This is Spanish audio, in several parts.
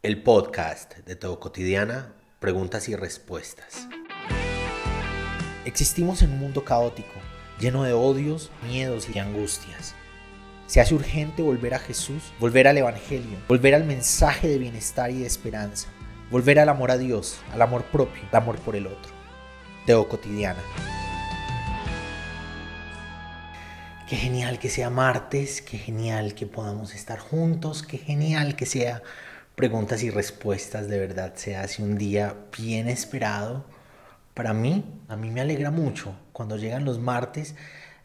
El podcast de Todo Cotidiana, preguntas y respuestas. Existimos en un mundo caótico, lleno de odios, miedos y angustias. Se hace urgente volver a Jesús, volver al Evangelio, volver al mensaje de bienestar y de esperanza, volver al amor a Dios, al amor propio, al amor por el otro. Teo Cotidiana. Qué genial que sea martes, qué genial que podamos estar juntos, qué genial que sea preguntas y respuestas. De verdad se hace un día bien esperado. Para mí, a mí me alegra mucho. Cuando llegan los martes,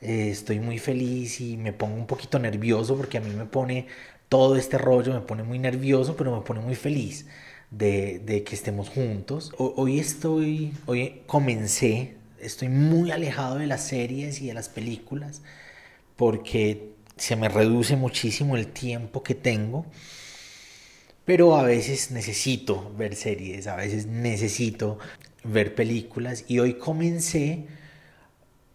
eh, estoy muy feliz y me pongo un poquito nervioso porque a mí me pone todo este rollo, me pone muy nervioso, pero me pone muy feliz de, de que estemos juntos. hoy estoy, hoy comencé, estoy muy alejado de las series y de las películas porque se me reduce muchísimo el tiempo que tengo pero a veces necesito ver series, a veces necesito ver películas y hoy comencé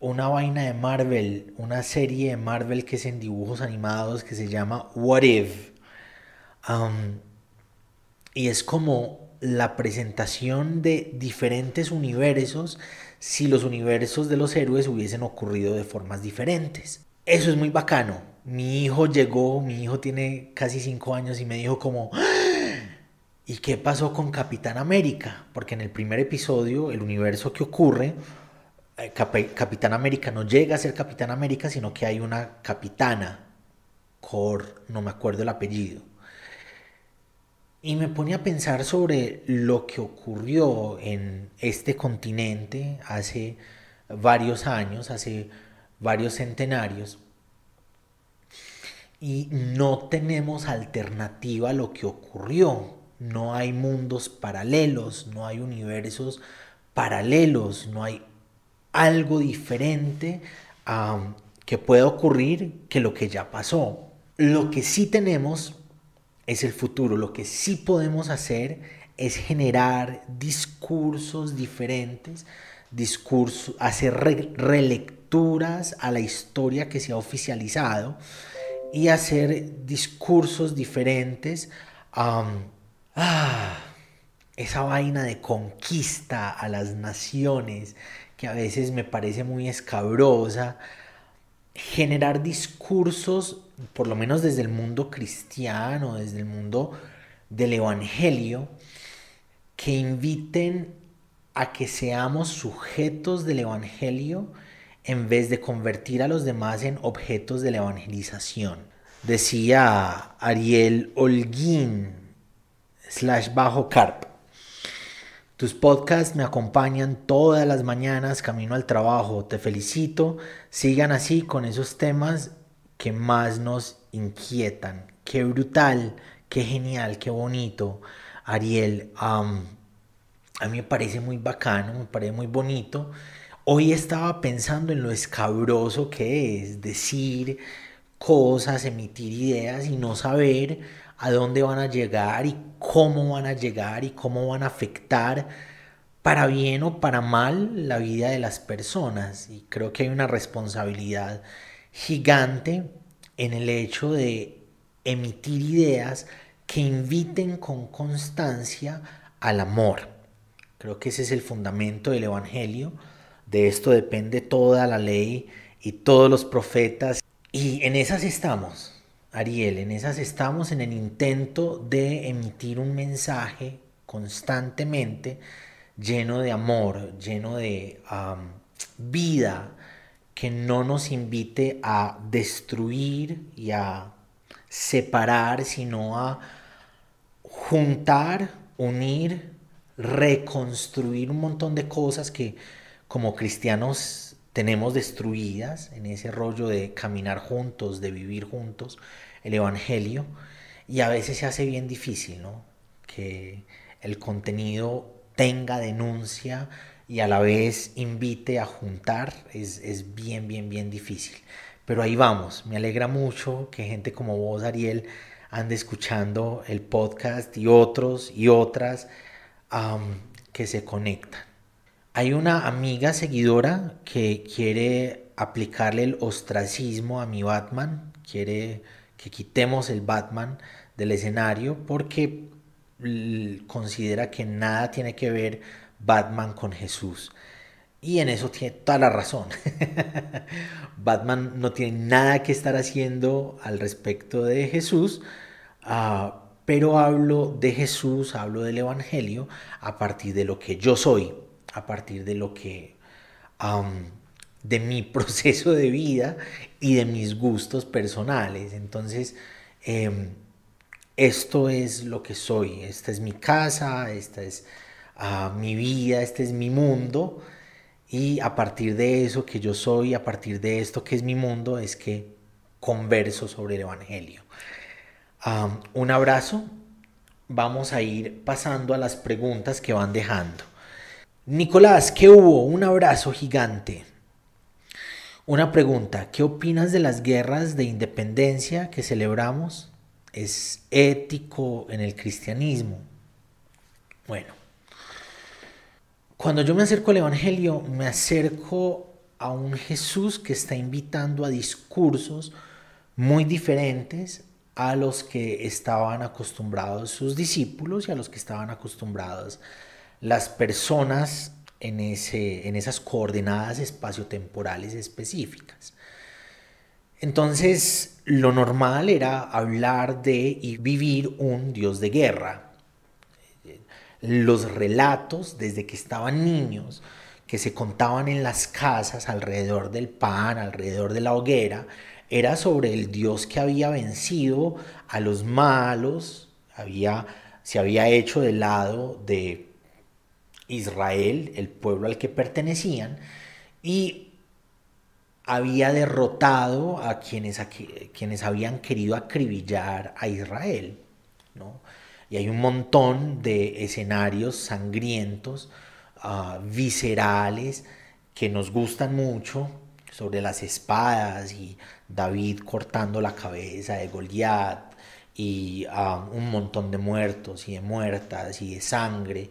una vaina de Marvel, una serie de Marvel que es en dibujos animados que se llama What If. y es como la presentación de diferentes universos si los universos de los héroes hubiesen ocurrido de formas diferentes. Eso es muy bacano. Mi hijo llegó, mi hijo tiene casi cinco años y me dijo como, ¿Y qué pasó con Capitán América? Porque en el primer episodio, el universo que ocurre, eh, Capitán América no llega a ser Capitán América, sino que hay una capitana, Cor, no me acuerdo el apellido. Y me pone a pensar sobre lo que ocurrió en este continente hace varios años, hace varios centenarios. Y no tenemos alternativa a lo que ocurrió no hay mundos paralelos, no hay universos paralelos, no hay algo diferente que pueda ocurrir que lo que ya pasó. Lo que sí tenemos es el futuro, lo que sí podemos hacer es generar discursos diferentes, discursos, hacer relecturas a la historia que se ha oficializado y hacer discursos diferentes Ah, esa vaina de conquista a las naciones que a veces me parece muy escabrosa, generar discursos, por lo menos desde el mundo cristiano, desde el mundo del Evangelio, que inviten a que seamos sujetos del Evangelio en vez de convertir a los demás en objetos de la evangelización. Decía Ariel Holguín, slash bajo carp. Tus podcasts me acompañan todas las mañanas camino al trabajo. Te felicito. Sigan así con esos temas que más nos inquietan. Qué brutal, qué genial, qué bonito. Ariel, a mí me parece muy bacano, me parece muy bonito. Hoy estaba pensando en lo escabroso que es decir cosas, emitir ideas y no saber a dónde van a llegar y cómo van a llegar y cómo van a afectar para bien o para mal la vida de las personas. Y creo que hay una responsabilidad gigante en el hecho de emitir ideas que inviten con constancia al amor. Creo que ese es el fundamento del Evangelio. De esto depende toda la ley y todos los profetas. Y en esas estamos. Ariel, en esas estamos en el intento de emitir un mensaje constantemente lleno de amor, lleno de vida, que no nos invite a destruir y a separar, sino a juntar, unir, reconstruir un montón de cosas que como cristianos tenemos destruidas en ese rollo de caminar juntos, de vivir juntos el Evangelio, y a veces se hace bien difícil, ¿no? Que el contenido tenga denuncia y a la vez invite a juntar, es, es bien, bien, bien difícil. Pero ahí vamos, me alegra mucho que gente como vos, Ariel, ande escuchando el podcast y otros y otras que se conectan. Hay una amiga seguidora que quiere aplicarle el ostracismo a mi Batman, quiere que quitemos el Batman del escenario porque considera que nada tiene que ver Batman con Jesús. Y en eso tiene toda la razón. Batman no tiene nada que estar haciendo al respecto de Jesús, ah, pero hablo de Jesús, hablo del Evangelio a partir de lo que yo soy, a partir de lo que, de mi proceso de vida y de mis gustos personales. Entonces, em, esto es lo que soy, esta es mi casa, esta es ah, mi vida, este es mi mundo y a partir de eso que yo soy, a partir de esto que es mi mundo, es que converso sobre el Evangelio. un abrazo. Vamos a ir pasando a las preguntas que van dejando. Nicolás, ¿qué hubo? Un abrazo gigante. Una pregunta, ¿qué opinas de las guerras de independencia que celebramos? ¿Es ético en el cristianismo? Bueno, cuando yo me acerco al Evangelio, me acerco a un Jesús que está invitando a discursos muy diferentes a los que estaban acostumbrados sus discípulos y a los que estaban acostumbrados las personas en, ese, en esas coordenadas espaciotemporales específicas. Entonces, lo normal era hablar de y vivir un Dios de guerra, los relatos desde que estaban niños, que se contaban en las casas alrededor del pan, alrededor de la hoguera, era sobre el Dios que había vencido a los malos, había, se había hecho del lado de Israel, el pueblo al que pertenecían, y había derrotado a quienes, quienes habían querido acribillar a Israel. ¿no? Y hay un montón de escenarios sangrientos, ah, viscerales, que nos gustan mucho, sobre las espadas y David cortando la cabeza de Goliat y ah, un montón de muertos y de muertas y de sangre.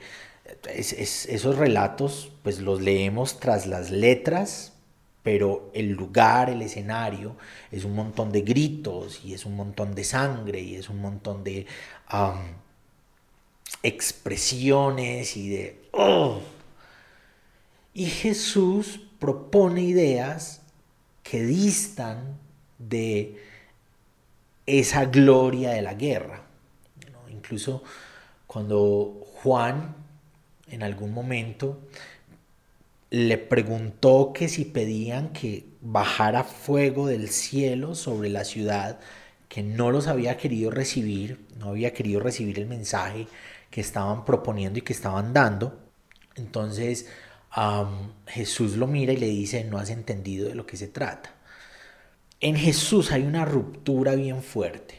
Esos relatos pues los leemos tras las letras, pero el lugar, el escenario, es un montón de gritos y es un montón de sangre y es un montón de expresiones y de... Oh. Y Jesús propone ideas que distan de esa gloria de la guerra. Incluso cuando Juan en algún momento le preguntó que si pedían que bajara fuego del cielo sobre la ciudad que no los había querido recibir, no había querido recibir el mensaje que estaban proponiendo y que estaban dando. Entonces Jesús lo mira y le dice, no has entendido de lo que se trata. En Jesús hay una ruptura bien fuerte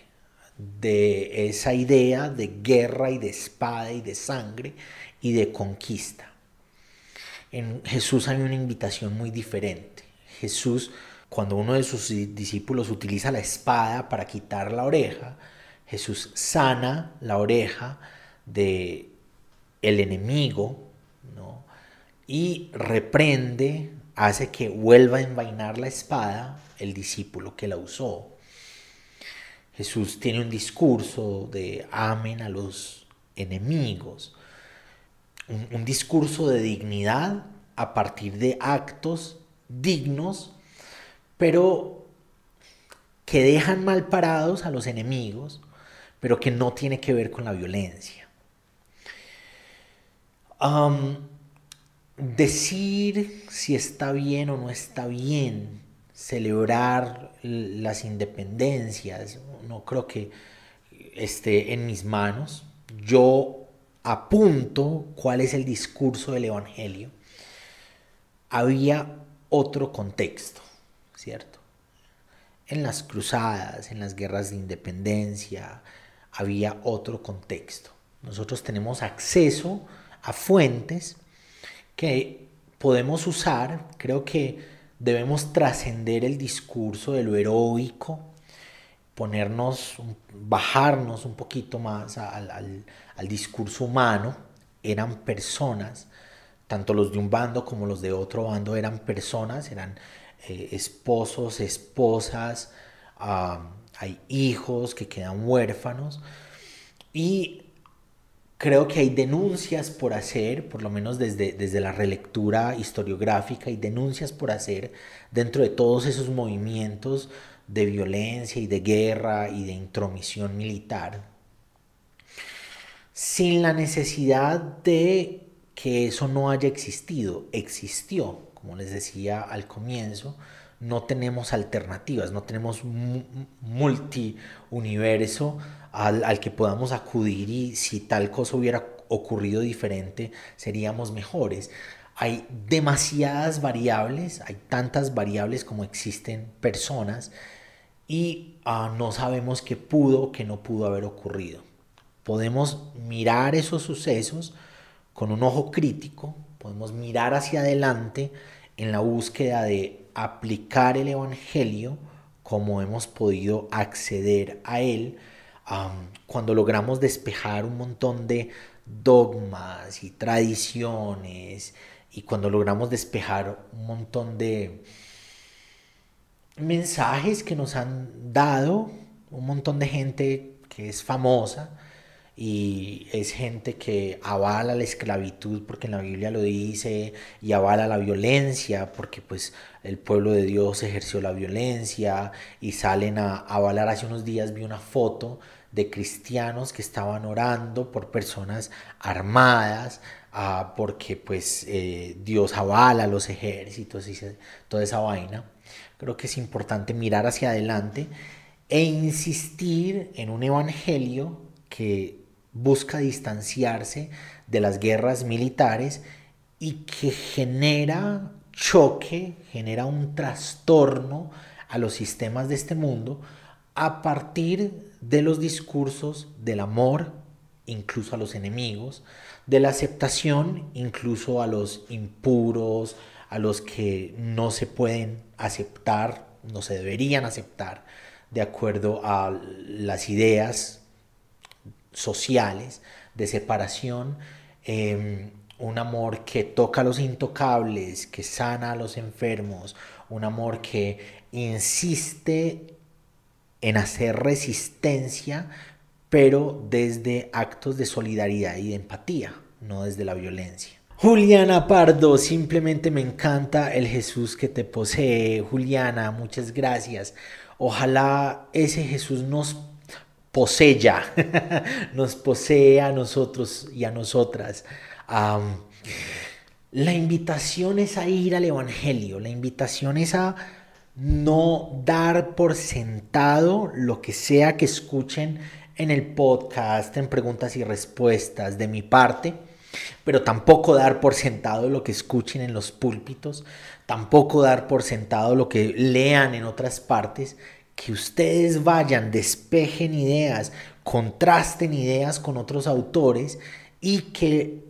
de esa idea de guerra y de espada y de sangre y de conquista. En Jesús hay una invitación muy diferente. Jesús, cuando uno de sus discípulos utiliza la espada para quitar la oreja, Jesús sana la oreja de el enemigo, ¿no? Y reprende, hace que vuelva a envainar la espada el discípulo que la usó. Jesús tiene un discurso de amen a los enemigos, un, discurso de dignidad a partir de actos dignos, pero que dejan mal parados a los enemigos, pero que no tiene que ver con la violencia decir si está bien o no está bien celebrar las independencias, no creo que esté en mis manos. Yo apunto cuál es el discurso del Evangelio. Había otro contexto, ¿cierto? En las cruzadas, en las guerras de independencia, había otro contexto. Nosotros tenemos acceso a fuentes que podemos usar. Creo que debemos trascender el discurso de lo heroico, ponernos, bajarnos un poquito más al, discurso humano. Eran personas, tanto los de un bando como los de otro bando eran personas, eran eh, esposos, esposas, hay hijos que quedan huérfanos. Y creo que hay denuncias por hacer, por lo menos desde, desde la relectura historiográfica, hay denuncias por hacer dentro de todos esos movimientos de violencia y de guerra y de intromisión militar, sin la necesidad de que eso no haya existido, existió, como les decía al comienzo, no tenemos alternativas, no tenemos multi-universo al, al, que podamos acudir y si tal cosa hubiera ocurrido diferente, seríamos mejores. Hay demasiadas variables, hay tantas variables como existen personas y uh, no sabemos qué pudo qué no pudo haber ocurrido. Podemos mirar esos sucesos con un ojo crítico, podemos mirar hacia adelante en la búsqueda de aplicar el Evangelio como hemos podido acceder a él cuando logramos despejar un montón de dogmas y tradiciones y cuando logramos despejar un montón de mensajes que nos han dado un montón de gente que es famosa y es gente que avala la esclavitud porque en la Biblia lo dice y avala la violencia porque pues el pueblo de Dios ejerció la violencia y salen a avalar. Hace unos días vi una foto de cristianos que estaban orando por personas armadas ah, porque pues eh, Dios avala los ejércitos y toda esa vaina creo que es importante mirar hacia adelante e insistir en un evangelio que busca distanciarse de las guerras militares y que genera choque, genera un trastorno a los sistemas de este mundo a partir de los discursos del amor, incluso a los enemigos, de la aceptación, incluso a los impuros, a los que no se pueden aceptar, no se deberían aceptar, de acuerdo a las ideas sociales de separación, em, un amor que toca a los intocables, que sana a los enfermos, un amor que insiste en hacer resistencia, pero desde actos de solidaridad y de empatía, no desde la violencia. Juliana Pardo, simplemente me encanta el Jesús que te posee. Juliana, muchas gracias. Ojalá ese Jesús nos posea, nos posee a nosotros y a nosotras. la invitación es a ir al Evangelio, la invitación es a no dar por sentado lo que sea que escuchen en el podcast, en preguntas y respuestas de mi parte, pero tampoco dar por sentado lo que escuchen en los púlpitos, tampoco dar por sentado lo que lean en otras partes, que ustedes vayan, despejen ideas, contrasten ideas con otros autores y que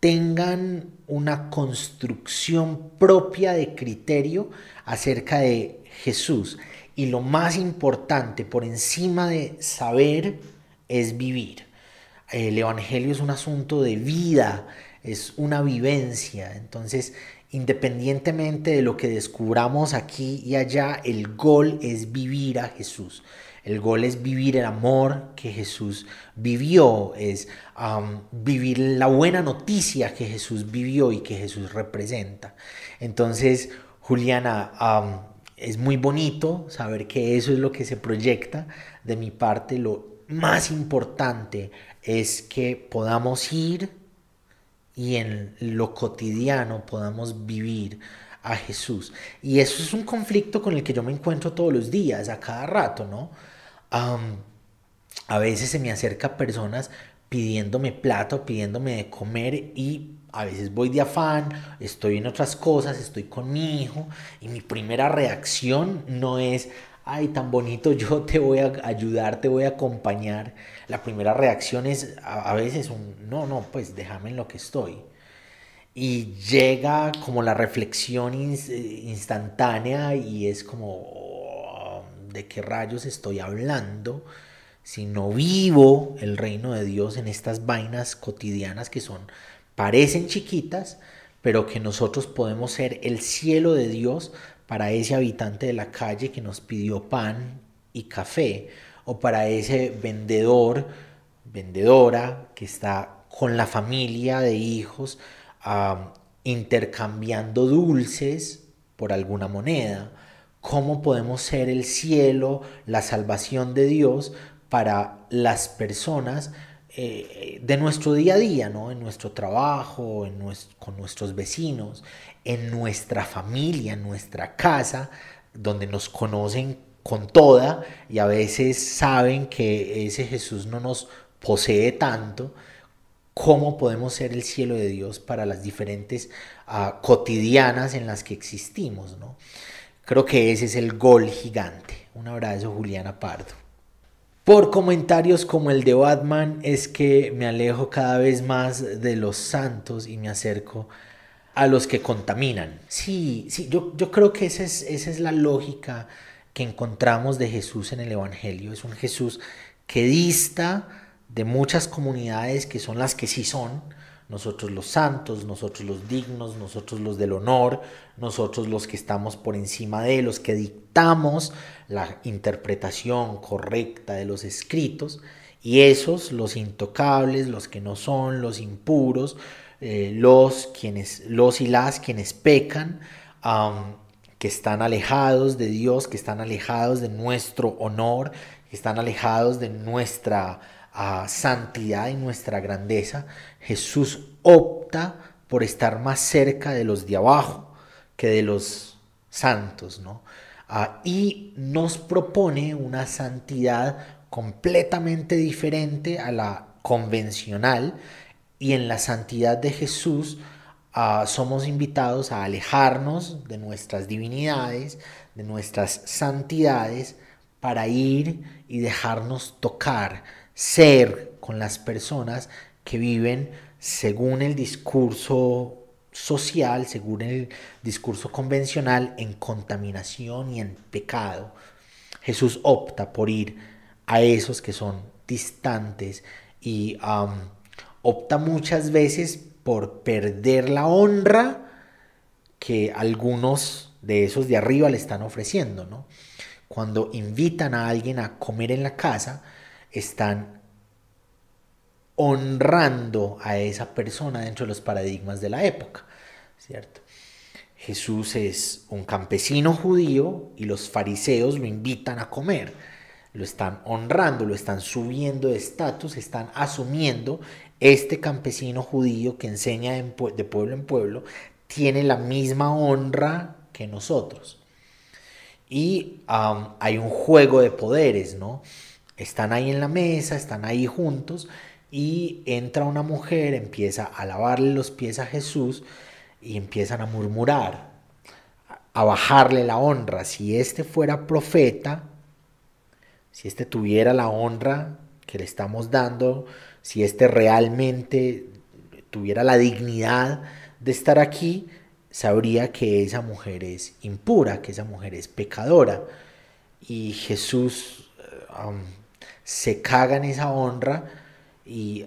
tengan una construcción propia de criterio acerca de Jesús. Y lo más importante, por encima de saber, es vivir. El Evangelio es un asunto de vida, es una vivencia. Entonces, Independientemente de lo que descubramos aquí y allá, el gol es vivir a Jesús. El gol es vivir el amor que Jesús vivió, es vivir la buena noticia que Jesús vivió y que Jesús representa. Entonces, Juliana, es muy bonito saber que eso es lo que se proyecta. De mi parte, lo más importante es que podamos ir y en lo cotidiano podamos vivir a Jesús. Y eso es un conflicto con el que yo me encuentro todos los días, a cada rato, ¿no? a veces se me acerca personas pidiéndome plata pidiéndome de comer y a veces voy de afán, estoy en otras cosas, estoy con mi hijo y mi primera reacción no es, ay, tan bonito, yo te voy a ayudar, te voy a acompañar. La primera reacción es a, veces un, no, no, pues déjame en lo que estoy. Y llega como la reflexión instantánea y es como, oh, ¿de qué rayos estoy hablando? Si no vivo el reino de Dios en estas vainas cotidianas que son, parecen chiquitas, pero que nosotros podemos ser el cielo de Dios para ese habitante de la calle que nos pidió pan y café, o para ese vendedor, vendedora que está con la familia de hijos, intercambiando dulces por alguna moneda. ¿Cómo podemos ser el cielo, la salvación de Dios para las personas eh, de nuestro día a día, ¿no? en nuestro trabajo, en con nuestros vecinos, en nuestra familia, en nuestra casa, donde nos conocen con toda y a veces saben que ese Jesús no nos posee tanto, cómo podemos ser el cielo de Dios para las diferentes uh, cotidianas en las que existimos. ¿no? Creo que ese es el gol gigante. Un abrazo, Juliana Pardo. Por comentarios como el de Batman es que me alejo cada vez más de los santos y me acerco los que contaminan. Sí, sí, yo, yo creo que esa es, esa es la lógica que encontramos de Jesús en el Evangelio. Es un Jesús que dista de muchas comunidades que son las que sí son, nosotros los santos, nosotros los dignos, nosotros los del honor, nosotros los que estamos por encima de los que dictamos la interpretación correcta de los escritos, y esos, los intocables, los que no son, los impuros, eh, los, quienes, los y las quienes pecan, que están alejados de Dios, que están alejados de nuestro honor, que están alejados de nuestra santidad y nuestra grandeza, Jesús opta por estar más cerca de los de abajo que de los santos, ¿no? Ah, y nos propone una santidad completamente diferente a la convencional y en la santidad de Jesús ah, somos invitados a alejarnos de nuestras divinidades, de nuestras santidades, para ir y dejarnos tocar, ser con las personas que viven según el discurso social, según el discurso convencional, en contaminación y en pecado. Jesús opta por ir a esos que son distantes y opta muchas veces por perder la honra que algunos de esos de arriba le están ofreciendo, ¿no? Cuando invitan a alguien a comer en la casa, están honrando a esa persona dentro de los paradigmas de la época, ¿cierto? Jesús es un campesino judío y los fariseos lo invitan a comer. Lo están honrando, lo están subiendo de estatus, están asumiendo este campesino judío que enseña de pueblo en pueblo tiene la misma honra que nosotros. Y hay un juego de poderes, ¿no? Están ahí en la mesa, están ahí juntos y entra una mujer, empieza a lavarle los pies a Jesús y empiezan a murmurar, a bajarle la honra. Si este fuera profeta, si este tuviera la honra que le estamos dando, si este realmente tuviera la dignidad de estar aquí, sabría que esa mujer es impura, que esa mujer es pecadora. Y Jesús eh, se caga en esa honra y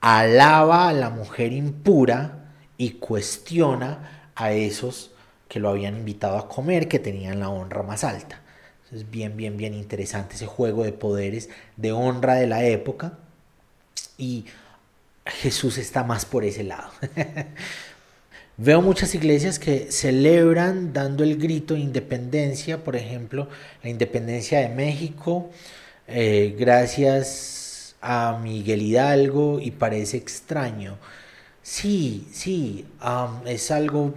alaba a la mujer impura y cuestiona a esos que lo habían invitado a comer, que tenían la honra más alta. Es bien, bien, bien interesante ese juego de poderes, de honra de la época. Y Jesús está más por ese lado. Veo muchas iglesias que celebran dando el grito de independencia, por ejemplo, la independencia de México, eh, gracias a Miguel Hidalgo y parece extraño. Sí, sí, es algo...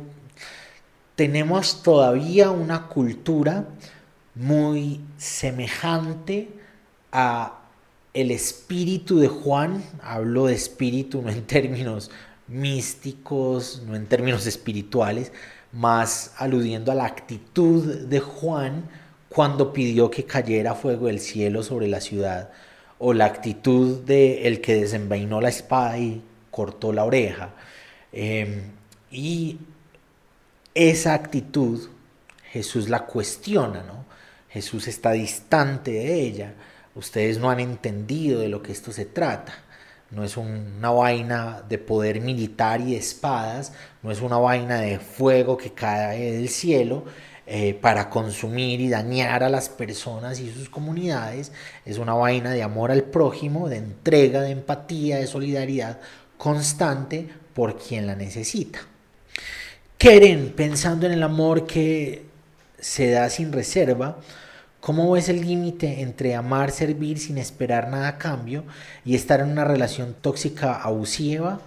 Tenemos todavía una cultura muy semejante a el espíritu de Juan, hablo de espíritu no en términos místicos, no en términos espirituales, más aludiendo a la actitud de Juan cuando pidió que cayera fuego del cielo sobre la ciudad, o la actitud de el que desenvainó la espada y cortó la oreja. Em, y esa actitud Jesús la cuestiona, ¿no? Jesús está distante de ella. Ustedes no han entendido de lo que esto se trata. No es una vaina de poder militar y de espadas, no es una vaina de fuego que cae del cielo, eh, para consumir y dañar a las personas y sus comunidades. Es una vaina de amor al prójimo, de entrega, de empatía, de solidaridad constante por quien la necesita. Keren, pensando en el amor que se da sin reserva, ¿cómo ves el límite entre amar, servir sin esperar nada a cambio y estar en una relación tóxica abusiva,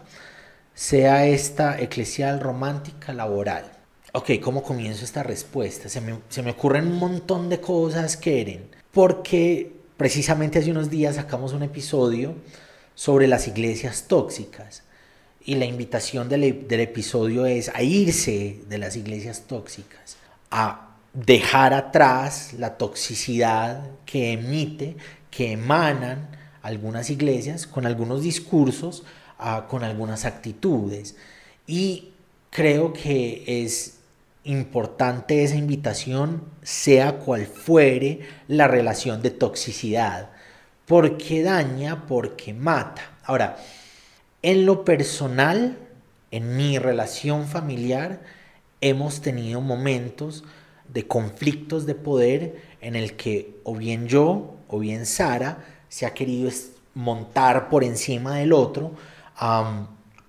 sea esta eclesial, romántica, laboral? Ok, ¿cómo comienzo esta respuesta? Se me, se me ocurren un montón de cosas, Keren, porque precisamente hace unos días sacamos un episodio sobre las iglesias tóxicas y la invitación del, episodio es a irse de las iglesias tóxicas, a dejar atrás la toxicidad que emite, que emanan algunas iglesias con algunos discursos, ah, con algunas actitudes. Y creo que es importante esa invitación, sea cual fuere la relación de toxicidad, porque daña, porque mata. Ahora, en lo personal, en mi relación familiar, hemos tenido momentos de conflictos de poder en el que o bien yo o bien Sara se ha querido montar por encima del otro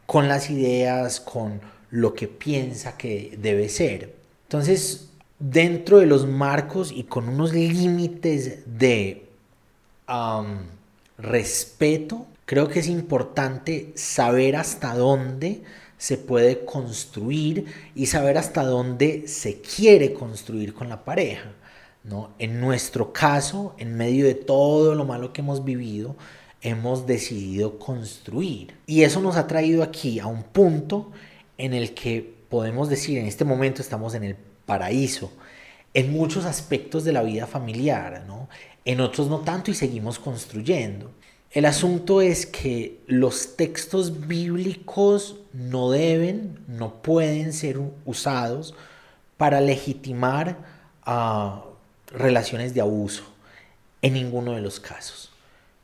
con las ideas, con lo que piensa que debe ser. Entonces, dentro de los marcos y con unos límites de respeto, Creo que es importante saber hasta dónde se puede construir y saber hasta dónde se quiere construir con la pareja. ¿no? En nuestro caso, en medio de todo lo malo que hemos vivido, hemos decidido construir. Y eso nos ha traído aquí a un punto en el que podemos decir, en este momento estamos en el paraíso, en muchos aspectos de la vida familiar, ¿no? en otros no tanto y seguimos construyendo. El asunto es que los textos bíblicos no deben, no pueden ser usados para legitimar ah, relaciones de abuso en ninguno de los casos.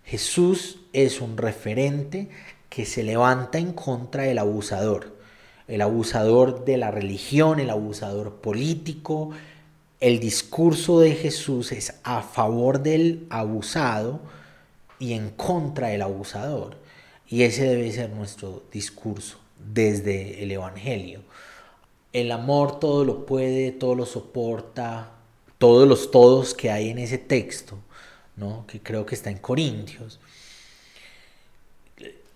Jesús es un referente que se levanta en contra del abusador, el abusador de la religión, el abusador político. El discurso de Jesús es a favor del abusado, y en contra del abusador. Y ese debe ser nuestro discurso desde el Evangelio. El amor todo lo puede, todo lo soporta, todos los todos que hay en ese texto, ¿no? que creo que está en Corintios.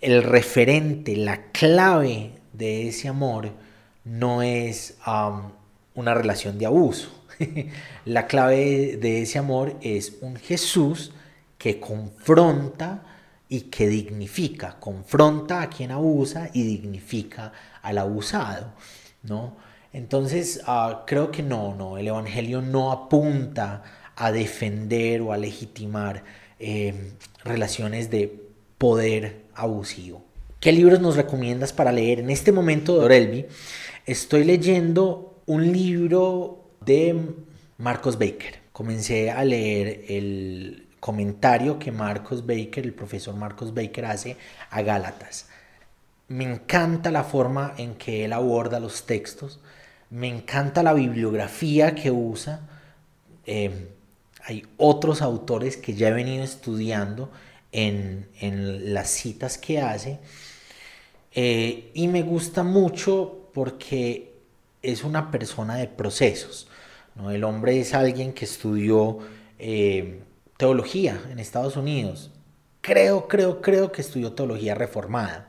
El referente, la clave de ese amor no es una relación de abuso. la clave de ese amor es un Jesús que confronta y que dignifica, confronta a quien abusa y dignifica al abusado, ¿no? Entonces, ah, creo que no, no, el Evangelio no apunta a defender o a legitimar eh, relaciones de poder abusivo. ¿Qué libros nos recomiendas para leer? En este momento, Dorelvi, estoy leyendo un libro de Marcos Baker. Comencé a leer el comentario que Marcos Baker, el profesor Marcos Baker hace a Gálatas. Me encanta la forma en que él aborda los textos, me encanta la bibliografía que usa. Em, hay otros autores que ya he venido estudiando en, las citas que hace eh, y me gusta mucho porque es una persona de procesos. ¿no? El hombre es alguien que estudió eh, teología en Estados Unidos. Creo, creo, creo que estudió teología reformada.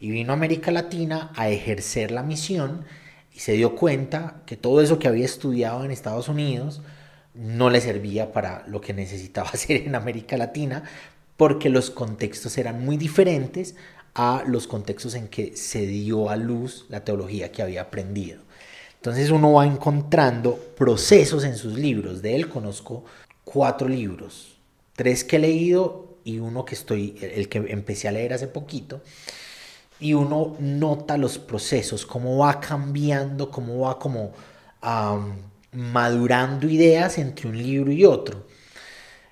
Y vino a América Latina a ejercer la misión y se dio cuenta que todo eso que había estudiado en Estados Unidos no le servía para lo que necesitaba hacer en América Latina porque los contextos eran muy diferentes a los contextos en que se dio a luz la teología que había aprendido. Entonces uno va encontrando procesos en sus libros. De él conozco cuatro libros, tres que he leído y uno que estoy, el que empecé a leer hace poquito, y uno nota los procesos, cómo va cambiando, cómo va como madurando ideas entre un libro y otro.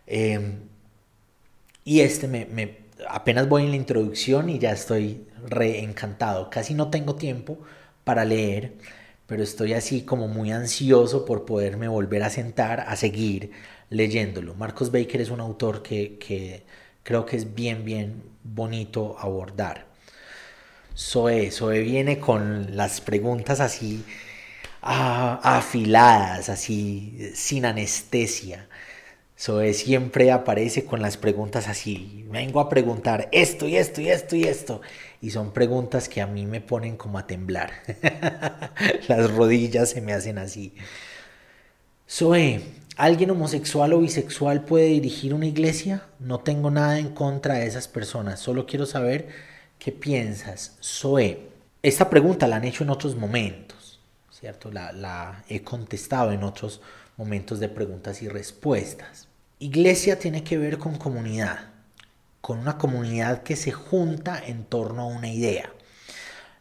Em, y este me, me, apenas voy en la introducción y ya estoy re encantado. Casi no tengo tiempo para leer, pero estoy así como muy ansioso por poderme volver a sentar a seguir leyéndolo. Marcos Baker es un autor que, creo que es bien, bien bonito abordar. Zoe, Zoe viene con las preguntas así ah, afiladas, así sin anestesia. Zoe siempre aparece con las preguntas así. Vengo a preguntar esto y esto y esto y esto. Y son preguntas que a mí me ponen como a temblar. las rodillas se me hacen así. Zoe, ¿alguien homosexual o bisexual puede dirigir una iglesia? No tengo nada en contra de esas personas, solo quiero saber qué piensas. Zoe, esta pregunta la han hecho en otros momentos, ¿cierto? La, la he contestado en otros momentos de preguntas y respuestas. Iglesia tiene que ver con comunidad, con una comunidad que se junta en torno a una idea.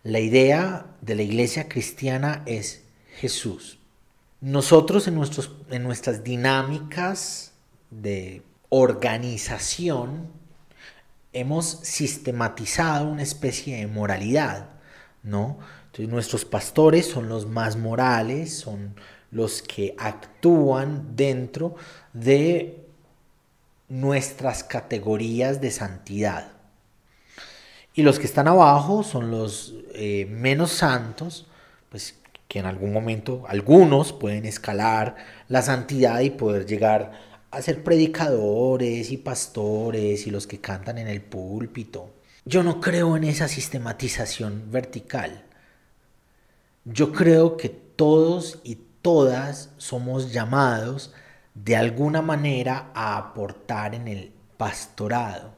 La idea de la iglesia cristiana es Jesús. Nosotros en, nuestras dinámicas de organización hemos sistematizado una especie de moralidad, ¿no? Entonces nuestros pastores son los más morales, son los que actúan dentro de nuestras categorías de santidad. Y los que están abajo son los eh, menos santos, pues que en algún momento algunos pueden escalar la santidad y poder llegar a ser predicadores y pastores y los que cantan en el púlpito. Yo no creo en esa sistematización vertical. Yo creo que todos y todas somos llamados de alguna manera a aportar en el pastorado.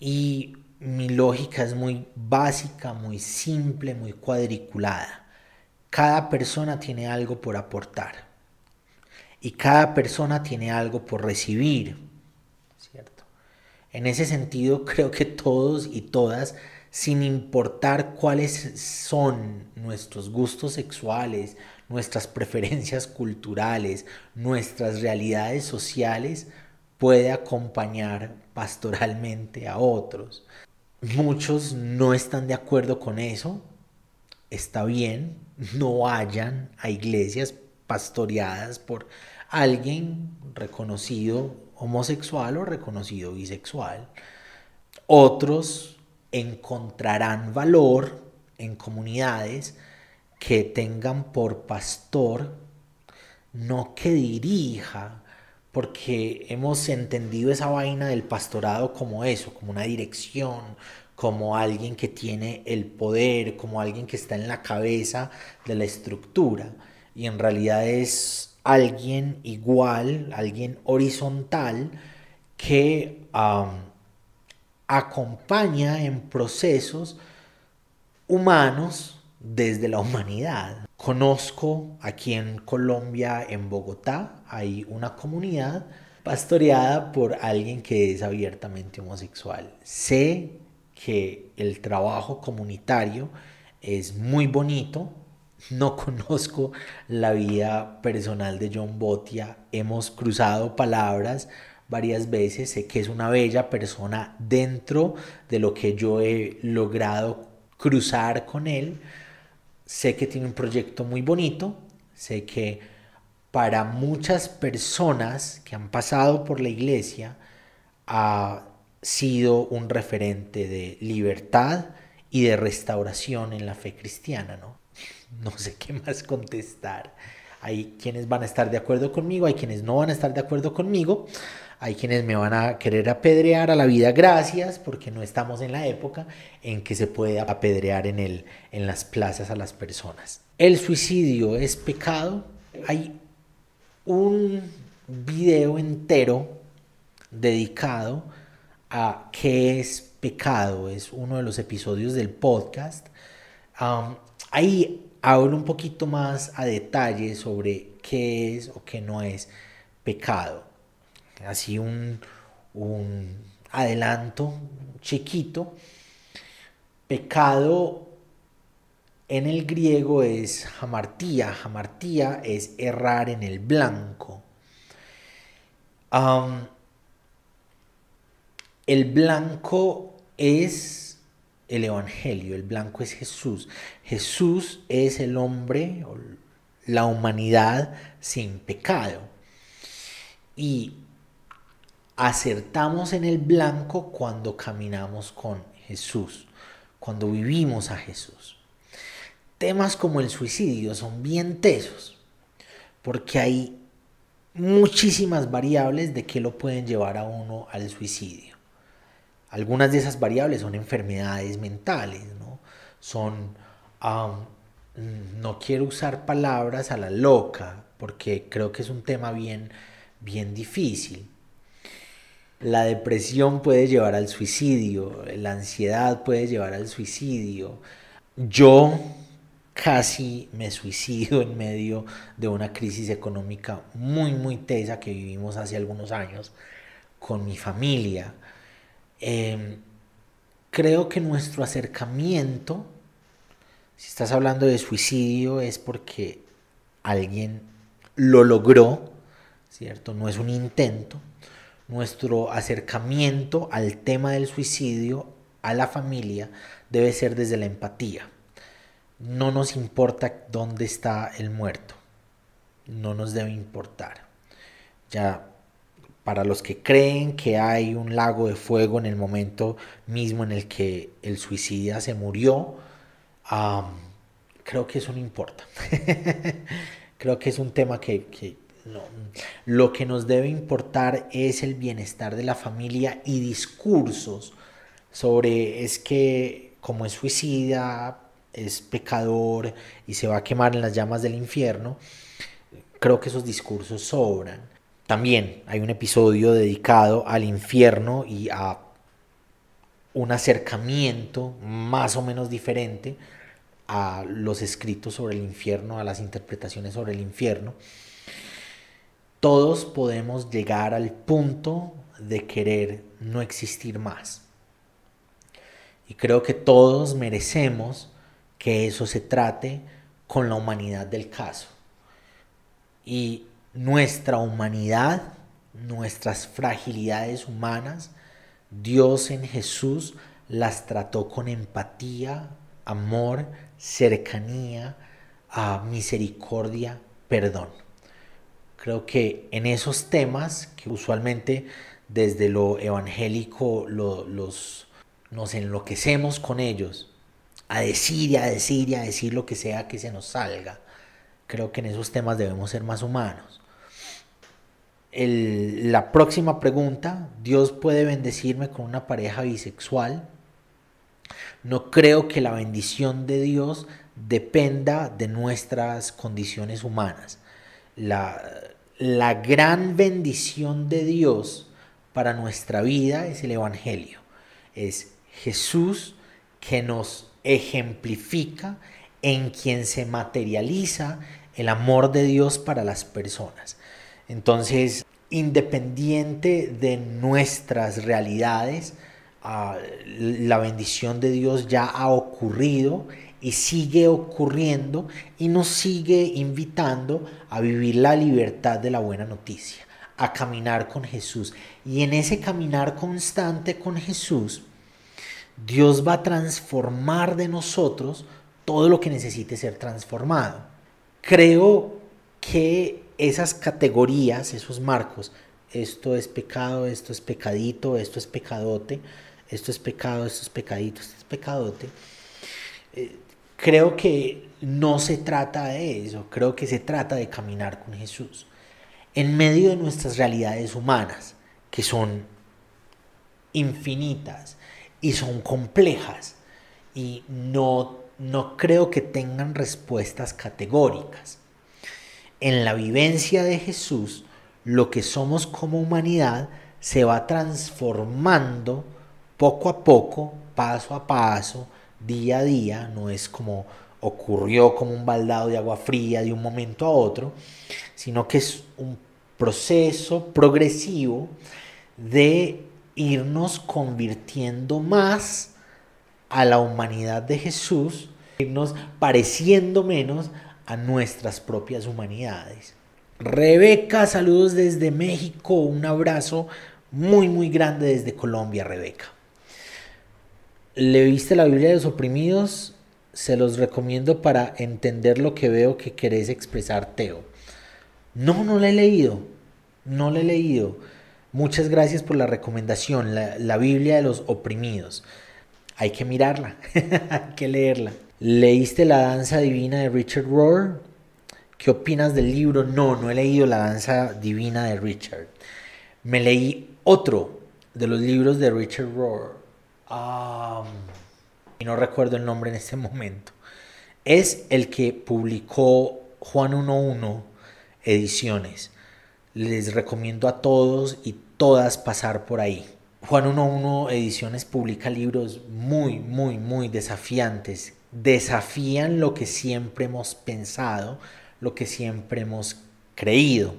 Y mi lógica es muy básica, muy simple, muy cuadriculada. Cada persona tiene algo por aportar y cada persona tiene algo por recibir. En ese sentido, creo que todos y todas, sin importar cuáles son nuestros gustos sexuales, nuestras preferencias culturales, nuestras realidades sociales, puede acompañar pastoralmente a otros. Muchos no están de acuerdo con eso. Está bien, no vayan a iglesias pastoreadas por alguien reconocido homosexual o reconocido bisexual. Otros encontrarán valor en comunidades que tengan por pastor no que dirija, porque hemos entendido esa vaina del pastorado como eso, como una dirección, como alguien que tiene el poder, como alguien que está en la cabeza de la estructura. Y en realidad es alguien igual, alguien horizontal que acompaña en procesos humanos desde la humanidad. Conozco aquí en Colombia, en Bogotá, hay una comunidad pastoreada por alguien que es abiertamente homosexual. Sé que el trabajo comunitario es muy bonito. No conozco la vida personal de John Botia. Hemos cruzado palabras varias veces. Sé que es una bella persona dentro de lo que yo he logrado cruzar con él sé que tiene un proyecto muy bonito, sé que para muchas personas que han pasado por la iglesia ha sido un referente de libertad y de restauración en la fe cristiana, ¿no? No sé qué más contestar. Hay quienes van a estar de acuerdo conmigo, hay quienes no van a estar de acuerdo conmigo, hay quienes me van a querer apedrear a la vida gracias porque no estamos en la época en que se puede apedrear en, el, en las plazas a las personas. ¿El suicidio es pecado? Hay un video entero dedicado a qué es pecado. Es uno de los episodios del podcast. ahí hablo un poquito más a detalle sobre qué es o qué no es pecado así un, adelanto chiquito. Pecado en el griego es hamartía. Hamartía es errar en el blanco. El blanco es el Evangelio, el blanco es Jesús. Jesús es el hombre, la humanidad sin pecado. Y acertamos en el blanco cuando caminamos con Jesús, cuando vivimos a Jesús. Temas como el suicidio son bien tesos, porque hay muchísimas variables de que lo pueden llevar a uno al suicidio. Algunas de esas variables son enfermedades mentales, ¿no? Son, no quiero usar palabras a la loca, porque creo que es un tema bien, bien difícil. La depresión puede llevar al suicidio, la ansiedad puede llevar al suicidio. Yo casi me suicido en medio de una crisis económica muy, muy tesa que vivimos hace algunos años con mi familia. Em, creo que nuestro acercamiento, si estás hablando de suicidio, es porque alguien lo logró, ¿cierto? No es un intento. Nuestro acercamiento al tema del suicidio, a la familia, debe ser desde la empatía no nos importa dónde está el muerto. No nos debe importar. Ya para los que creen que hay un lago de fuego en el momento mismo en el que el suicida se murió, creo que eso no importa. creo que es un tema que, que no. Lo que nos debe importar es el bienestar de la familia y discursos sobre es que como es suicida, es pecador y se va a quemar en las llamas del infierno, creo que esos discursos sobran. También hay un episodio dedicado al infierno y a un acercamiento más o menos diferente a los escritos sobre el infierno, a las interpretaciones sobre el infierno. Todos podemos llegar al punto de querer no existir más. Y creo que todos merecemos que eso se trate con la humanidad del caso. Y nuestra humanidad, nuestras fragilidades humanas, Dios en Jesús las trató con empatía, amor, cercanía, a misericordia, perdón. Creo que en esos temas que usualmente desde lo evangélico los, nos enloquecemos con ellos, a decir y a decir y a decir lo que sea que se nos salga. Creo que en esos temas debemos ser más humanos. la próxima pregunta, ¿Dios puede bendecirme con una pareja bisexual? No creo que la bendición de Dios dependa de nuestras condiciones humanas. La, la gran bendición de Dios para nuestra vida es el Evangelio. Es Jesús que nos ejemplifica en quien se materializa el amor de Dios para las personas. Entonces, independiente de nuestras realidades, ah, la bendición de Dios ya ha ocurrido y sigue ocurriendo y nos sigue invitando a vivir la libertad de la buena noticia, a caminar con Jesús. Y en ese caminar constante con Jesús, Dios va a transformar de nosotros todo lo que necesite ser transformado. Creo que esas categorías, esos marcos, esto es pecado, esto es pecadito, esto es pecadote, esto es pecado, esto es pecadito, esto es pecadote, eh, creo que no se trata de eso, creo que se trata de caminar con Jesús en medio de nuestras realidades humanas, que son infinitas, y son complejas y no, no creo que tengan respuestas categóricas. En la vivencia de Jesús, lo que somos como humanidad se va transformando poco a poco, paso a paso, día a día, no es como ocurrió como un baldado de agua fría de un momento a otro, sino que es un proceso progresivo de irnos convirtiendo más a la humanidad de Jesús, irnos pareciendo menos a nuestras propias humanidades. Rebeca, saludos desde México, un abrazo muy muy grande desde Colombia, Rebeca. ¿Le viste la Biblia de los oprimidos? Se los recomiendo para entender lo que veo que querés expresar, Teo. No, no la he leído, no la he leído. Muchas gracias por la recomendación, la, Biblia de los oprimidos. Hay que mirarla, hay que leerla. ¿Leíste La Danza Divina de Richard Rohr? ¿Qué opinas del libro? No, no he leído La Danza Divina de Richard. Me leí otro de los libros de Richard Rohr. y no recuerdo el nombre en este momento. Es el que publicó Juan 11 Ediciones. Les recomiendo a todos y todas pasar por ahí. Juan 11 Ediciones publica libros muy, muy, muy desafiantes desafían lo que siempre hemos pensado, lo que siempre hemos creído.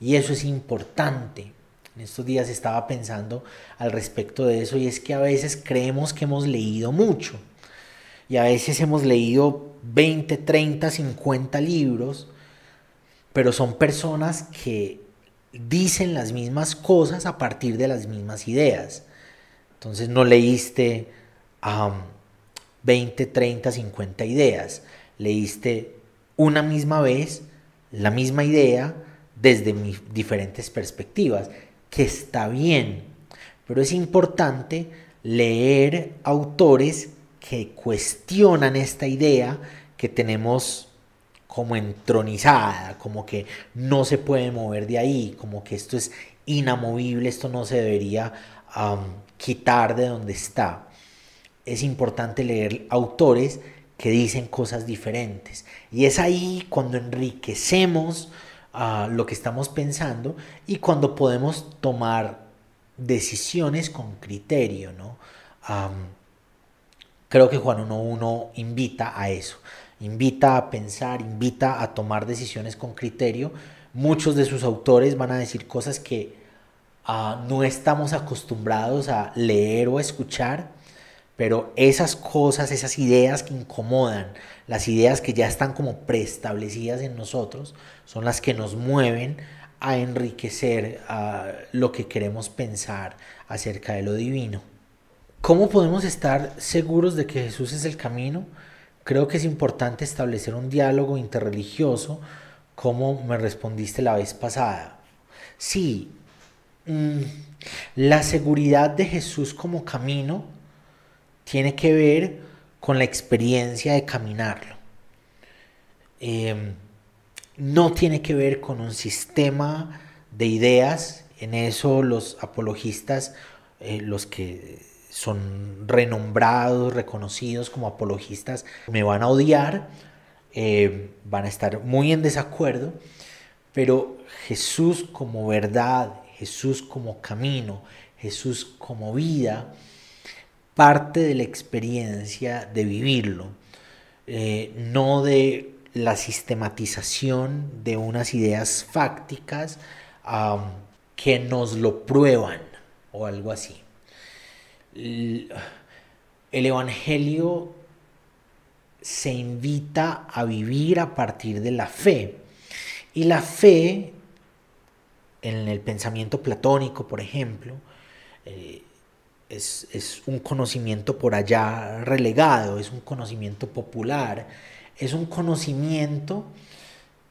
Y eso es importante. En estos días estaba pensando al respecto de eso y es que a veces creemos que hemos leído mucho. Y a veces hemos leído 20, 30, 50 libros, pero son personas que dicen las mismas cosas a partir de las mismas ideas. Entonces no leíste 20, 30, 50 ideas. Leíste una misma vez la misma idea desde diferentes perspectivas, que está bien, pero es importante leer autores que cuestionan esta idea que tenemos como entronizada, como que no se puede mover de ahí, como que esto es inamovible, esto no se debería quitar de donde está es importante leer autores que dicen cosas diferentes. Y es ahí cuando enriquecemos ah, lo que estamos pensando y cuando podemos tomar decisiones con criterio. ¿no? creo que Juan 1.1 invita a eso, invita a pensar, invita a tomar decisiones con criterio. Muchos de sus autores van a decir cosas que ah, no estamos acostumbrados a leer o escuchar pero esas cosas, esas ideas que incomodan, las ideas que ya están como preestablecidas en nosotros, son las que nos mueven a enriquecer lo que queremos pensar acerca de lo divino. ¿Cómo podemos estar seguros de que Jesús es el camino? Creo que es importante establecer un diálogo interreligioso, como me respondiste la vez pasada. Sí, mm, la seguridad de Jesús como camino tiene que ver con la experiencia de caminarlo. Em, no tiene que ver con un sistema de ideas. En eso los apologistas, eh, los que son renombrados, reconocidos como apologistas, me van a odiar, em, van a estar muy en desacuerdo, pero Jesús como verdad, Jesús como camino, Jesús como vida, parte de la experiencia de vivirlo, eh, no de la sistematización de unas ideas fácticas que nos lo prueban o algo así. El Evangelio se invita a vivir a partir de la fe. Y la fe, en el pensamiento platónico, por ejemplo, eh, es, un conocimiento por allá relegado, es un conocimiento popular, es un conocimiento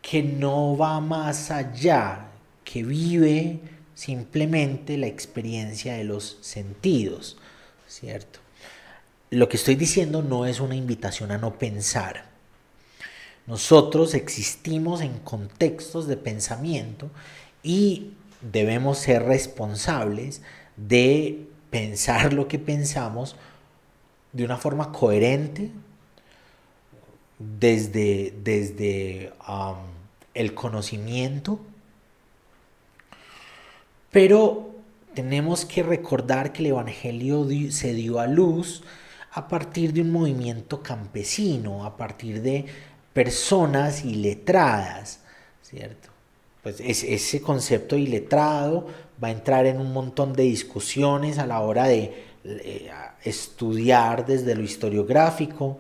que no va más allá, que vive simplemente la experiencia de los sentidos, ¿cierto? Lo que estoy diciendo no es una invitación a no pensar. Nosotros existimos en contextos de pensamiento y debemos ser responsables de pensar lo que pensamos de una forma coherente desde, desde el conocimiento, pero tenemos que recordar que el Evangelio se dio a luz a partir de un movimiento campesino, a partir de personas iletradas, ¿cierto? Pues ese concepto iletrado va a entrar en un montón de discusiones a la hora de eh, estudiar desde lo historiográfico,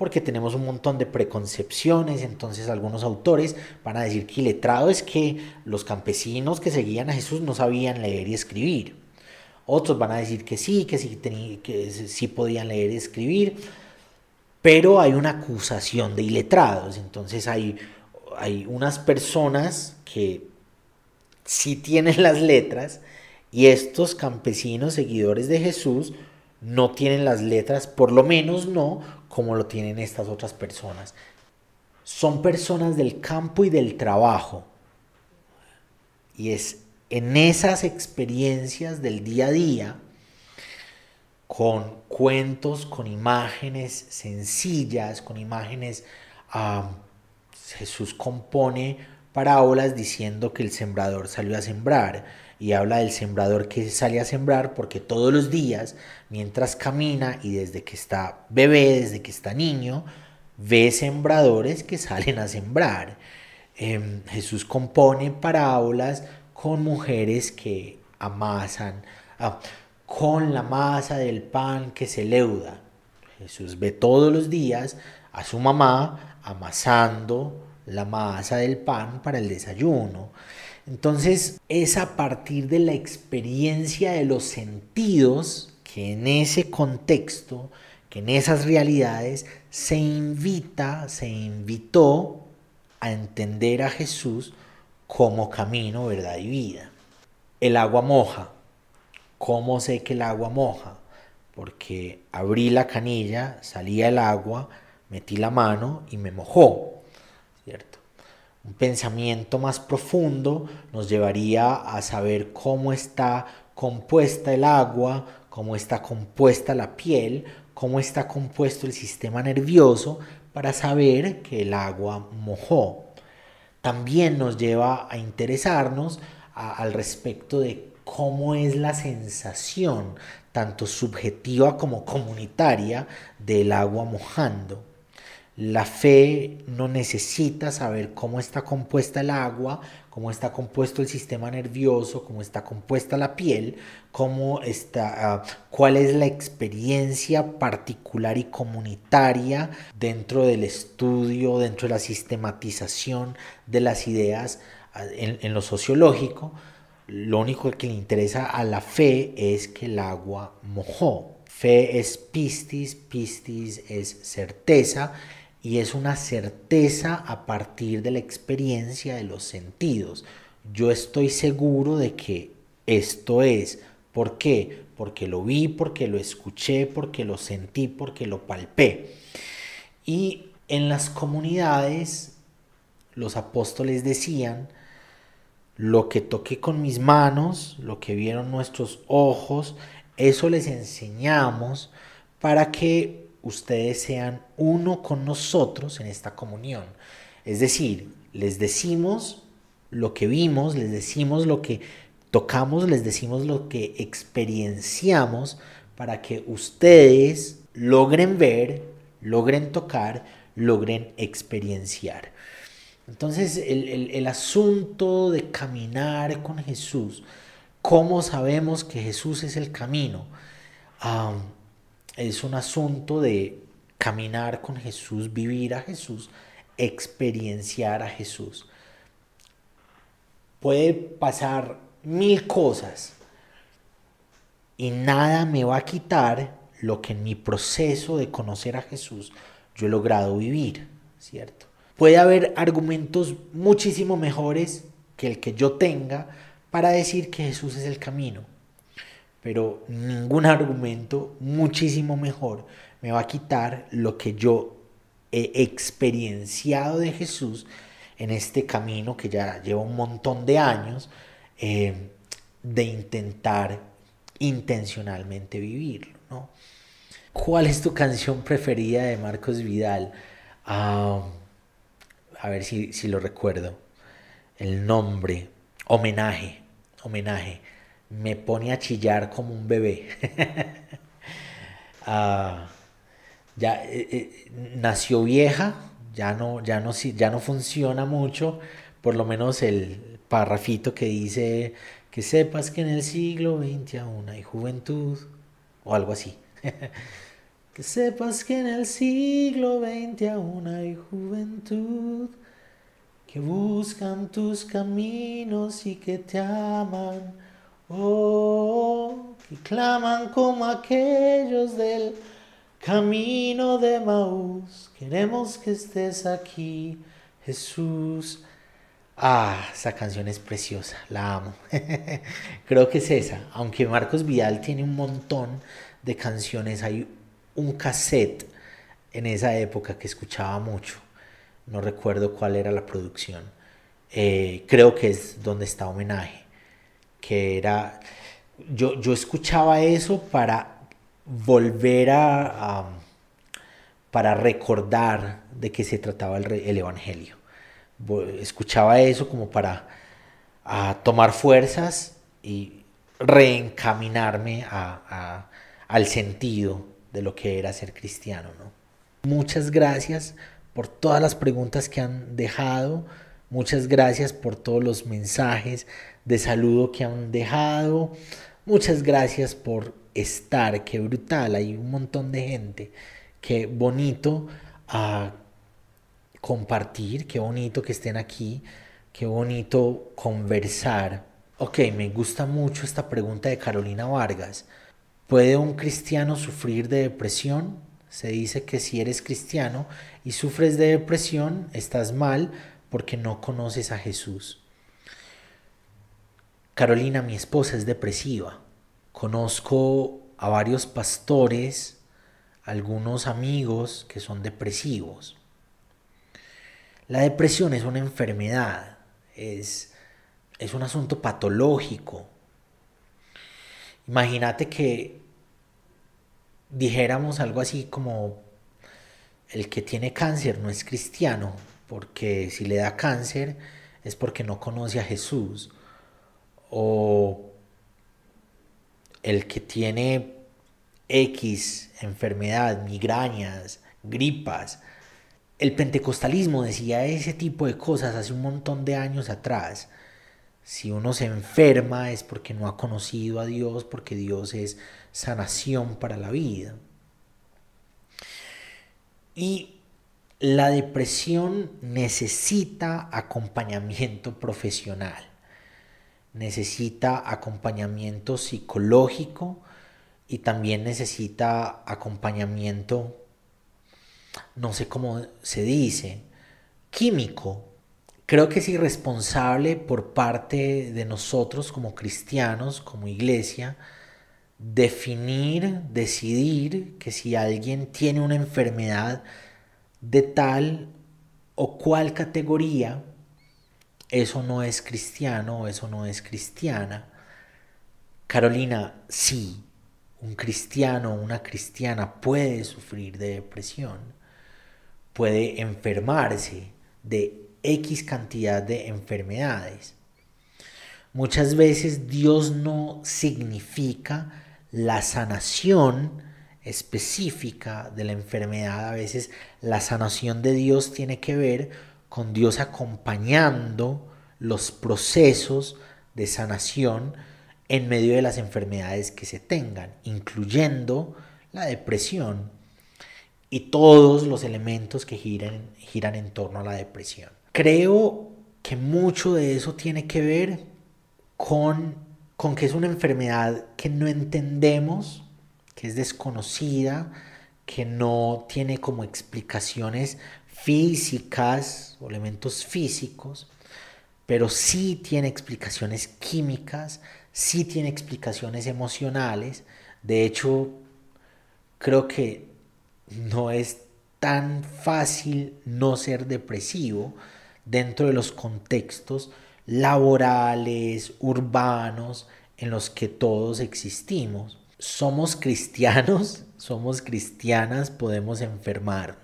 porque tenemos un montón de preconcepciones, entonces algunos autores van a decir que iletrado es que los campesinos que seguían a Jesús no sabían leer y escribir. Otros van a decir que sí, que sí, que sí podían leer y escribir, pero hay una acusación de iletrados, entonces hay, hay unas personas que si tienen las letras y estos campesinos seguidores de Jesús no tienen las letras, por lo menos no como lo tienen estas otras personas. Son personas del campo y del trabajo. Y es en esas experiencias del día a día, con cuentos, con imágenes sencillas, con imágenes, Jesús compone parábolas diciendo que el sembrador salió a sembrar y habla del sembrador que sale a sembrar porque todos los días, mientras camina y desde que está bebé, desde que está niño, ve sembradores que salen a sembrar. Em, Jesús compone parábolas con mujeres que amasan, ah, con la masa del pan que se leuda. Jesús ve todos los días a su mamá amasando la masa del pan para el desayuno. Entonces es a partir de la experiencia de los sentidos que en ese contexto, que en esas realidades se invita, se invitó a entender a Jesús como camino, verdad y vida. El agua moja. ¿Cómo sé que el agua moja? Porque abrí la canilla, salía el agua, metí la mano y me mojó, ¿cierto? Un pensamiento más profundo nos llevaría a saber cómo está compuesta el agua, cómo está compuesta la piel, cómo está compuesto el sistema nervioso para saber que el agua mojó. También nos lleva a interesarnos al respecto de cómo es la sensación, tanto subjetiva como comunitaria, del agua mojando. La fe no necesita saber cómo está compuesta el agua, cómo está compuesto el sistema nervioso, cómo está compuesta la piel, cómo está, ah, cuál es la experiencia particular y comunitaria dentro del estudio, dentro de la sistematización de las ideas ah, en, en lo sociológico. Lo único que le interesa a la fe es que el agua mojó. Fe es pistis, pistis es certeza y es una certeza a partir de la experiencia de los sentidos. Yo estoy seguro de que esto es. ¿Por qué? Porque lo vi, porque lo escuché, porque lo sentí, porque lo palpé. Y en las comunidades los apóstoles decían, lo que toqué con mis manos, lo que vieron nuestros ojos, eso les enseñamos para que ustedes sean uno con nosotros en esta comunión. Es decir, les decimos lo que vimos, les decimos lo que tocamos, les decimos lo que experienciamos para que ustedes logren ver, logren tocar, logren experienciar. Entonces el, asunto de caminar con Jesús, ¿cómo sabemos que Jesús es el camino? Es un asunto de caminar con Jesús, vivir a Jesús, experienciar a Jesús. Puede pasar mil cosas y nada me va a quitar lo que en mi proceso de conocer a Jesús yo he logrado vivir, ¿cierto? Puede haber argumentos muchísimo mejores que el que yo tenga para decir que Jesús es el camino pero ningún argumento muchísimo mejor me va a quitar lo que yo he experienciado de Jesús en este camino que ya lleva un montón de años eh, de intentar intencionalmente vivirlo. ¿no? ¿Cuál es tu canción preferida de Marcos Vidal? a ver si, si lo recuerdo. El nombre, homenaje, homenaje me pone a chillar como un bebé. Ah, ya eh, eh, nació vieja, ya no, ya, no, ya no funciona mucho, por lo menos el parrafito que dice que sepas que en el siglo XX aún hay juventud, o algo así. que sepas que en el siglo XX aún hay juventud, que buscan tus caminos y que te aman Oh, que claman como aquellos del camino de Maús. Queremos que estés aquí, Jesús. Ah, esa canción es preciosa, la amo. Creo que es esa, aunque Marcos Vidal tiene un montón de canciones. Hay un cassette en esa época que escuchaba mucho. No recuerdo cuál era la producción. Eh, creo que es donde está homenaje. Que era. Yo, yo escuchaba eso para volver a, para recordar de qué se trataba el, el Evangelio. Escuchaba eso como para tomar fuerzas y reencaminarme a, al sentido de lo que era ser cristiano. Muchas gracias por todas las preguntas que han dejado. Muchas gracias por todos los mensajes de saludo que han dejado. Muchas gracias por estar. Qué brutal. Hay un montón de gente. Qué bonito a compartir. Qué bonito que estén aquí. Qué bonito conversar. Ok, me gusta mucho esta pregunta de Carolina Vargas. ¿Puede un cristiano sufrir de depresión? Se dice que si eres cristiano y sufres de depresión, estás mal porque no conoces a Jesús. Carolina, mi esposa, es depresiva. Conozco a varios pastores, algunos amigos que son depresivos. La depresión es una enfermedad, es, es un asunto patológico. Imagínate que dijéramos algo así como el que tiene cáncer no es cristiano, porque si le da cáncer es porque no conoce a Jesús. O el que tiene X enfermedad, migrañas, gripas. El pentecostalismo decía ese tipo de cosas hace un montón de años atrás. Si uno se enferma es porque no ha conocido a Dios, porque Dios es sanación para la vida. Y la depresión necesita acompañamiento profesional, necesita acompañamiento psicológico y también necesita acompañamiento, no sé cómo se dice, químico. Creo que es irresponsable por parte de nosotros como cristianos, como iglesia, definir, decidir que si alguien tiene una enfermedad de tal o cual categoría, eso no es cristiano eso no es cristiana. Carolina, sí, un cristiano o una cristiana puede sufrir de depresión, puede enfermarse de X cantidad de enfermedades. Muchas veces Dios no significa la sanación específica de la enfermedad. A veces la sanación de Dios tiene que ver con Dios acompañando los procesos de sanación en medio de las enfermedades que se tengan, incluyendo la depresión y todos los elementos que giran, giran en torno a la depresión. Creo que mucho de eso tiene que ver con con que es una enfermedad que no entendemos, que es desconocida, que no tiene como explicaciones físicas o elementos físicos, pero sí tiene explicaciones químicas, sí tiene explicaciones emocionales. De hecho, creo que no es tan fácil no ser depresivo dentro de los contextos laborales, urbanos, en los que todos existimos. Somos cristianos, somos cristianas, podemos enfermarnos.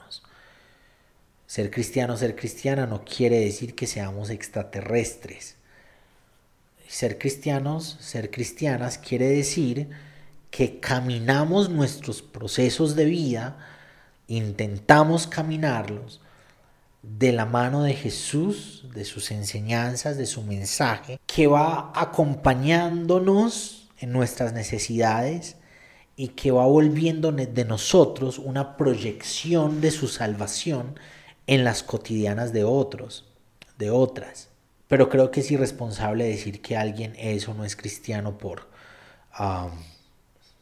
Ser cristiano, ser cristiana no quiere decir que seamos extraterrestres. Ser cristianos, ser cristianas quiere decir que caminamos nuestros procesos de vida, intentamos caminarlos de la mano de Jesús, de sus enseñanzas, de su mensaje, que va acompañándonos en nuestras necesidades y que va volviendo de nosotros una proyección de su salvación en las cotidianas de otros, de otras. Pero creo que es irresponsable decir que alguien es o no es cristiano por,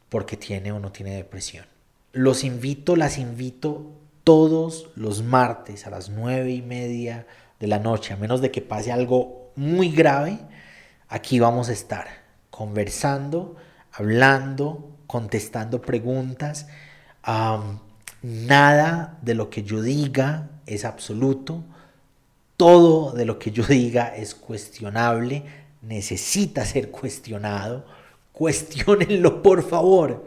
porque tiene o no tiene depresión. Los invito, las invito todos los martes a las nueve y media de la noche, a menos de que pase algo muy grave, aquí vamos a estar conversando, hablando contestando preguntas. nada de lo que yo diga es absoluto. Todo de lo que yo diga es cuestionable, necesita ser cuestionado. Cuestiónenlo, por favor.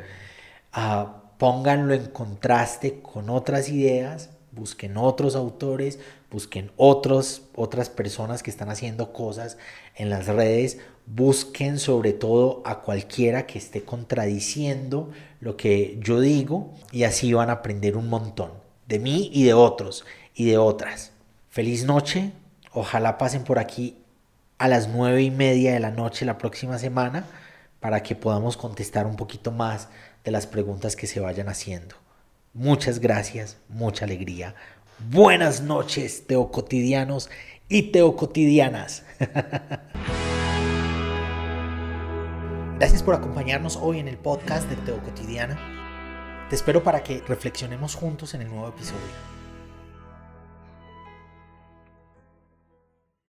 Ah, pónganlo en contraste con otras ideas, busquen otros autores, busquen otros, otras personas que están haciendo cosas en las redes, busquen sobre todo a cualquiera que esté contradiciendo lo que yo digo y así van a aprender un montón de mí y de otros y de otras. Feliz noche, ojalá pasen por aquí a las nueve y media de la noche la próxima semana para que podamos contestar un poquito más de las preguntas que se vayan haciendo. Muchas gracias, mucha alegría. Buenas noches, teocotidianos y teocotidianas. Gracias por acompañarnos hoy en el podcast de Teo Cotidiana. Te espero para que reflexionemos juntos en el nuevo episodio.